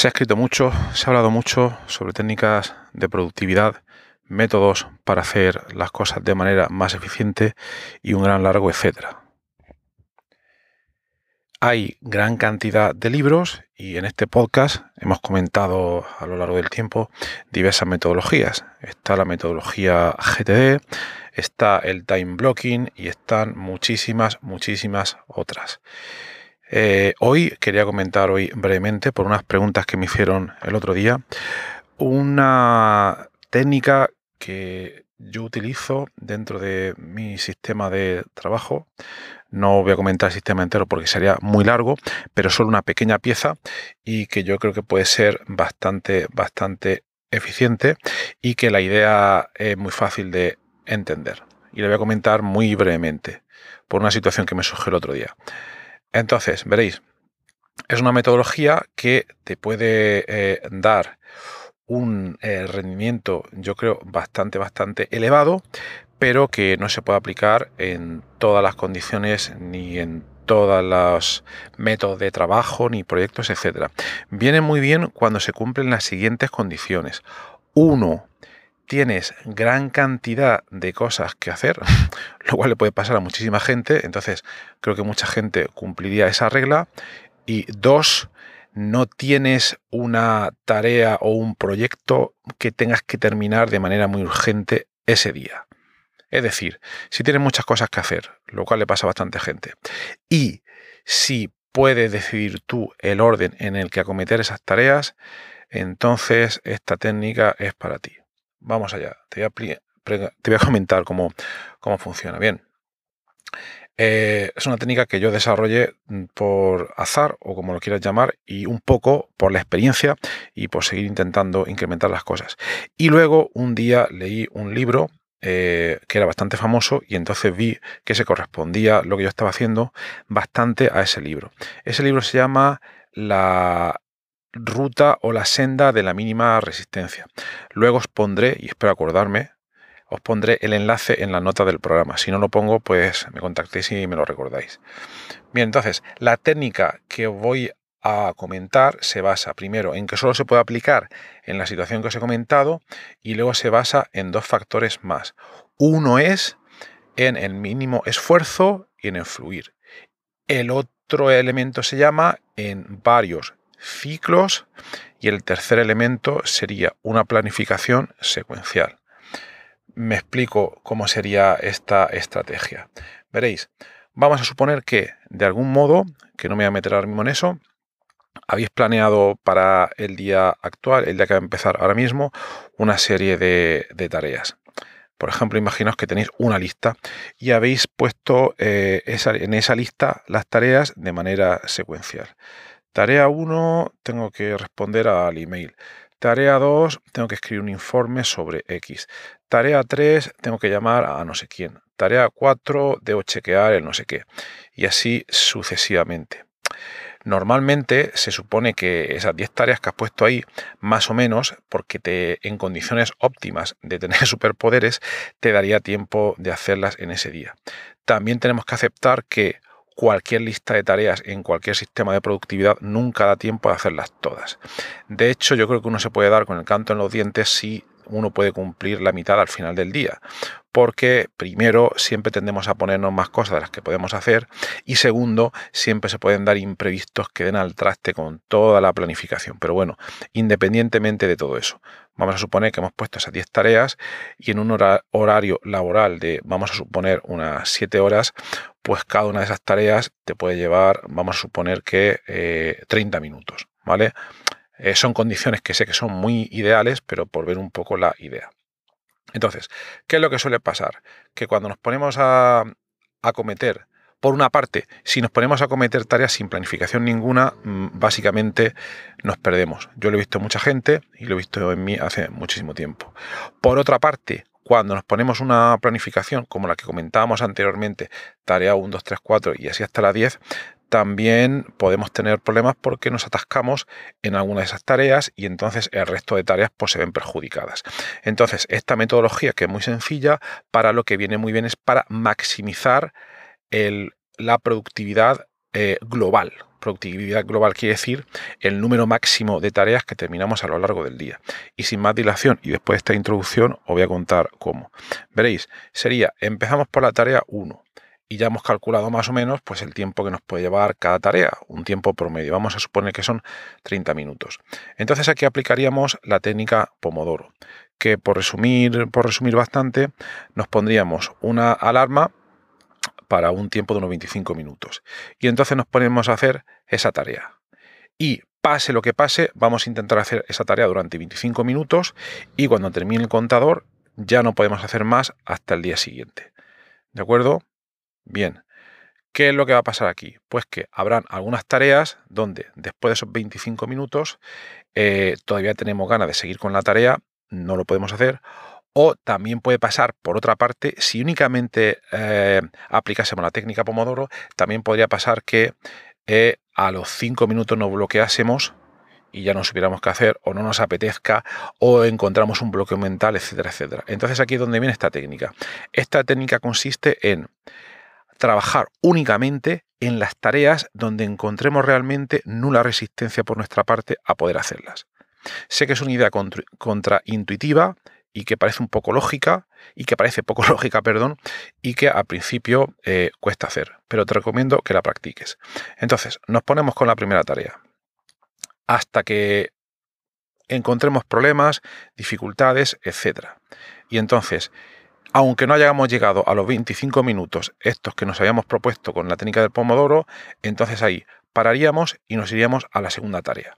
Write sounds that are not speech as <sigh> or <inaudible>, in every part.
Se ha escrito mucho, se ha hablado mucho sobre técnicas de productividad, métodos para hacer las cosas de manera más eficiente y un gran largo etcétera. Hay gran cantidad de libros y en este podcast hemos comentado a lo largo del tiempo diversas metodologías. Está la metodología GTD, está el time blocking y están muchísimas, muchísimas otras. Eh, hoy quería comentar hoy brevemente por unas preguntas que me hicieron el otro día una técnica que yo utilizo dentro de mi sistema de trabajo. No voy a comentar el sistema entero porque sería muy largo, pero solo una pequeña pieza y que yo creo que puede ser bastante, bastante eficiente y que la idea es muy fácil de entender. Y le voy a comentar muy brevemente por una situación que me surgió el otro día. Entonces, veréis, es una metodología que te puede eh, dar un eh, rendimiento, yo creo, bastante, bastante elevado, pero que no se puede aplicar en todas las condiciones ni en todos los métodos de trabajo ni proyectos, etc. Viene muy bien cuando se cumplen las siguientes condiciones. Uno, tienes gran cantidad de cosas que hacer, <laughs> lo cual le puede pasar a muchísima gente, entonces creo que mucha gente cumpliría esa regla. Y dos, no tienes una tarea o un proyecto que tengas que terminar de manera muy urgente ese día. Es decir, si tienes muchas cosas que hacer, lo cual le pasa a bastante gente, y si puedes decidir tú el orden en el que acometer esas tareas, entonces esta técnica es para ti. Vamos allá, te voy a, comentar cómo, cómo funciona. Bien, eh, es una técnica que yo desarrollé mm, por azar o como lo quieras llamar y un poco por la experiencia y por seguir intentando incrementar las cosas. Y luego un día leí un libro eh, que era bastante famoso y entonces vi que se correspondía lo que yo estaba haciendo bastante a ese libro. Ese libro se llama La ruta o la senda de la mínima resistencia. Luego os pondré, y espero acordarme, os pondré el enlace en la nota del programa. Si no lo pongo, pues me contactéis y me lo recordáis. Bien, entonces, la técnica que voy a comentar se basa primero en que solo se puede aplicar en la situación que os he comentado y luego se basa en dos factores más. Uno es en el mínimo esfuerzo y en el fluir. El otro elemento se llama en varios ciclos y el tercer elemento sería una planificación secuencial. Me explico cómo sería esta estrategia. Veréis, vamos a suponer que de algún modo, que no me voy a meter ahora mismo en eso, habéis planeado para el día actual, el día que va a empezar ahora mismo, una serie de, tareas. Por ejemplo, imaginaos que tenéis una lista y habéis puesto eh, en esa lista las tareas de manera secuencial. Tarea 1, tengo que responder al email. Tarea 2, tengo que escribir un informe sobre X. Tarea 3, tengo que llamar a no sé quién. Tarea 4, debo chequear el no sé qué. Y así sucesivamente. Normalmente se supone que esas 10 tareas que has puesto ahí, más o menos, porque te en condiciones óptimas de tener <laughs> superpoderes, te daría tiempo de hacerlas en ese día. También tenemos que aceptar que cualquier lista de tareas en cualquier sistema de productividad nunca da tiempo de hacerlas todas. De hecho, yo creo que uno se puede dar con el canto en los dientes si uno puede cumplir la mitad al final del día. Porque primero siempre tendemos a ponernos más cosas de las que podemos hacer y segundo siempre se pueden dar imprevistos que den al traste con toda la planificación. Pero bueno, independientemente de todo eso, vamos a suponer que hemos puesto esas 10 tareas y en un horario laboral de, vamos a suponer, unas 7 horas, pues cada una de esas tareas te puede llevar, vamos a suponer que 30 eh, minutos, ¿vale? Eh, son condiciones que sé que son muy ideales, pero por ver un poco la idea. Entonces, ¿qué es lo que suele pasar? Que cuando nos ponemos a, a cometer por una parte, si nos ponemos a cometer tareas sin planificación ninguna, mm, básicamente nos perdemos. Yo lo he visto en mucha gente y lo he visto en mí hace muchísimo tiempo. Por otra parte, cuando nos ponemos una planificación como la que comentábamos anteriormente, tarea 1, 2, 3, 4 y así hasta la 10, también podemos tener problemas porque nos atascamos en alguna de esas tareas y entonces el resto de tareas pues, se ven perjudicadas. Entonces, esta metodología que es muy sencilla, para lo que viene muy bien es para maximizar la productividad eh, global. Productividad global quiere decir el número máximo de tareas que terminamos a lo largo del día. Y sin más dilación, y después de esta introducción, os voy a contar cómo. Veréis, sería, empezamos por la tarea 1 y ya hemos calculado más o menos pues el tiempo que nos puede llevar cada tarea, un tiempo promedio. Vamos a suponer que son 30 minutos. Entonces aquí aplicaríamos la técnica Pomodoro, que por resumir, por resumir bastante, nos pondríamos una alarma para un tiempo de unos 25 minutos. Y entonces nos ponemos a hacer esa tarea. Y pase lo que pase, vamos a intentar hacer esa tarea durante 25 minutos y cuando termine el contador ya no podemos hacer más hasta el día siguiente. ¿De acuerdo? Bien, ¿qué es lo que va a pasar aquí? Pues que habrán algunas tareas donde después de esos 25 minutos eh, todavía tenemos ganas de seguir con la tarea, no lo podemos hacer. O también puede pasar, por otra parte, si únicamente eh, aplicásemos la técnica Pomodoro, también podría pasar que eh, a los 5 minutos nos bloqueásemos y ya no supiéramos qué hacer o no nos apetezca o encontramos un bloqueo mental, etcétera, etcétera. Entonces aquí es donde viene esta técnica. Esta técnica consiste en trabajar únicamente en las tareas donde encontremos realmente nula resistencia por nuestra parte a poder hacerlas. Sé que es una idea contraintuitiva y que parece un poco lógica, y que parece poco <laughs> lógica, perdón, y que al principio eh, cuesta hacer, pero te recomiendo que la practiques. Entonces, nos ponemos con la primera tarea. Hasta que encontremos problemas, dificultades, etc. Y entonces, aunque no hayamos llegado a los 25 minutos estos que nos habíamos propuesto con la técnica del pomodoro, entonces ahí pararíamos y nos iríamos a la segunda tarea.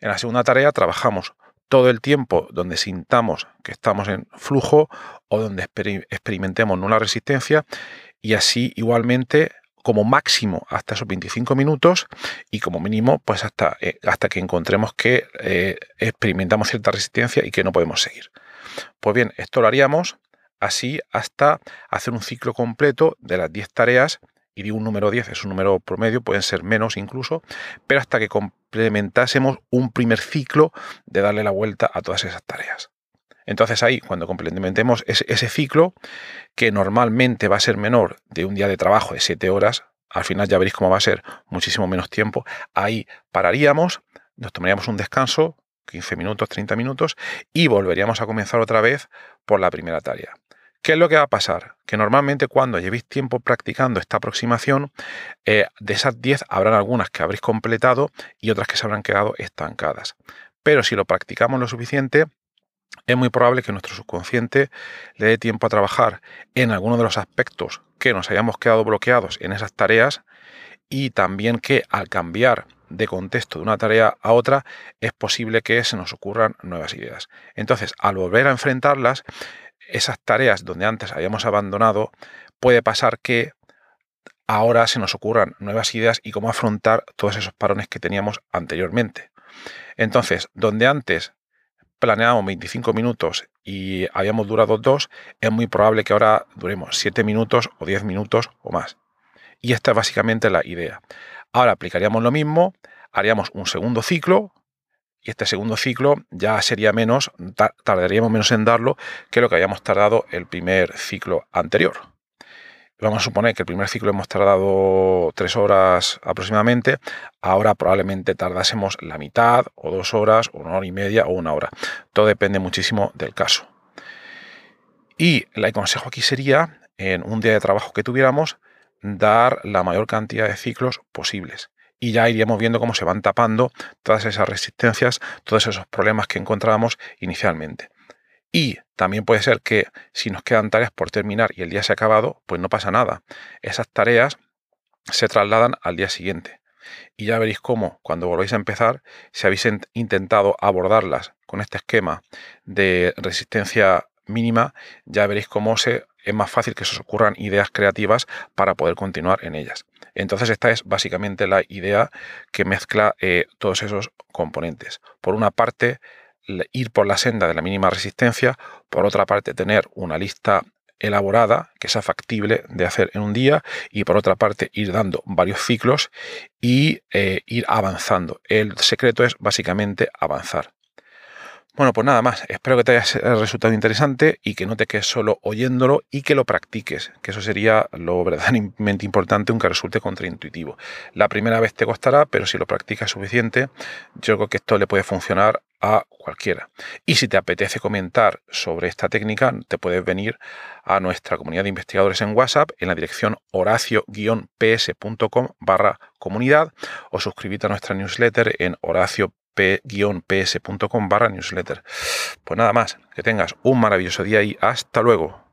En la segunda tarea trabajamos todo el tiempo donde sintamos que estamos en flujo o donde experimentemos nula resistencia y así igualmente como máximo hasta esos 25 minutos y como mínimo pues hasta, eh, hasta que encontremos que eh, experimentamos cierta resistencia y que no podemos seguir. Pues bien, esto lo haríamos así hasta hacer un ciclo completo de las 10 tareas, y digo un número 10, es un número promedio, pueden ser menos incluso, pero hasta que complementásemos un primer ciclo de darle la vuelta a todas esas tareas. Entonces ahí, cuando complementemos ese, ciclo, que normalmente va a ser menor de un día de trabajo de 7 horas, al final ya veréis cómo va a ser muchísimo menos tiempo, ahí pararíamos, nos tomaríamos un descanso, 15 minutos, 30 minutos, y volveríamos a comenzar otra vez por la primera tarea. ¿Qué es lo que va a pasar? Que normalmente cuando llevéis tiempo practicando esta aproximación, eh, de esas 10 habrán algunas que habréis completado y otras que se habrán quedado estancadas. Pero si lo practicamos lo suficiente, es muy probable que nuestro subconsciente le dé tiempo a trabajar en alguno de los aspectos que nos hayamos quedado bloqueados en esas tareas y también que al cambiar de contexto de una tarea a otra es posible que se nos ocurran nuevas ideas. Entonces, al volver a enfrentarlas, esas tareas donde antes habíamos abandonado, puede pasar que ahora se nos ocurran nuevas ideas y cómo afrontar todos esos parones que teníamos anteriormente. Entonces, donde antes planeábamos 25 minutos y habíamos durado dos, es muy probable que ahora duremos 7 minutos o 10 minutos o más. Y esta es básicamente la idea. Ahora aplicaríamos lo mismo, haríamos un segundo ciclo, y este segundo ciclo ya sería menos, tardaríamos menos en darlo que lo que habíamos tardado el primer ciclo anterior. vamos a suponer que el primer ciclo hemos tardado tres horas aproximadamente, ahora probablemente tardásemos la mitad o dos horas o una hora y media o una hora. Todo depende muchísimo del caso. Y el consejo aquí sería, en un día de trabajo que tuviéramos, dar la mayor cantidad de ciclos posibles. Y ya iríamos viendo cómo se van tapando todas esas resistencias, todos esos problemas que encontrábamos inicialmente. Y también puede ser que si nos quedan tareas por terminar y el día se ha acabado, pues no pasa nada. Esas tareas se trasladan al día siguiente. Y ya veréis cómo, cuando volvéis a empezar, si habéis intentado abordarlas con este esquema de resistencia mínima, ya veréis cómo se, es más fácil que se os ocurran ideas creativas para poder continuar en ellas. Entonces esta es básicamente la idea que mezcla eh, todos esos componentes. Por una parte, ir por la senda de la mínima resistencia, por otra parte, tener una lista elaborada que sea factible de hacer en un día y por otra parte ir dando varios ciclos y eh, ir avanzando. El secreto es básicamente avanzar. Bueno, pues nada más. Espero que te haya resultado interesante y que no te quedes solo oyéndolo y que lo practiques, que eso sería lo verdaderamente importante, aunque resulte contraintuitivo. La primera vez te costará, pero si lo practicas suficiente, yo creo que esto le puede funcionar a cualquiera. Y si te apetece comentar sobre esta técnica, te puedes venir a nuestra comunidad de investigadores en WhatsApp en la dirección horacio-ps.com barra comunidad o suscribirte a nuestra newsletter en horacio p-ps.com barra newsletter. Pues nada más, que tengas un maravilloso día y hasta luego.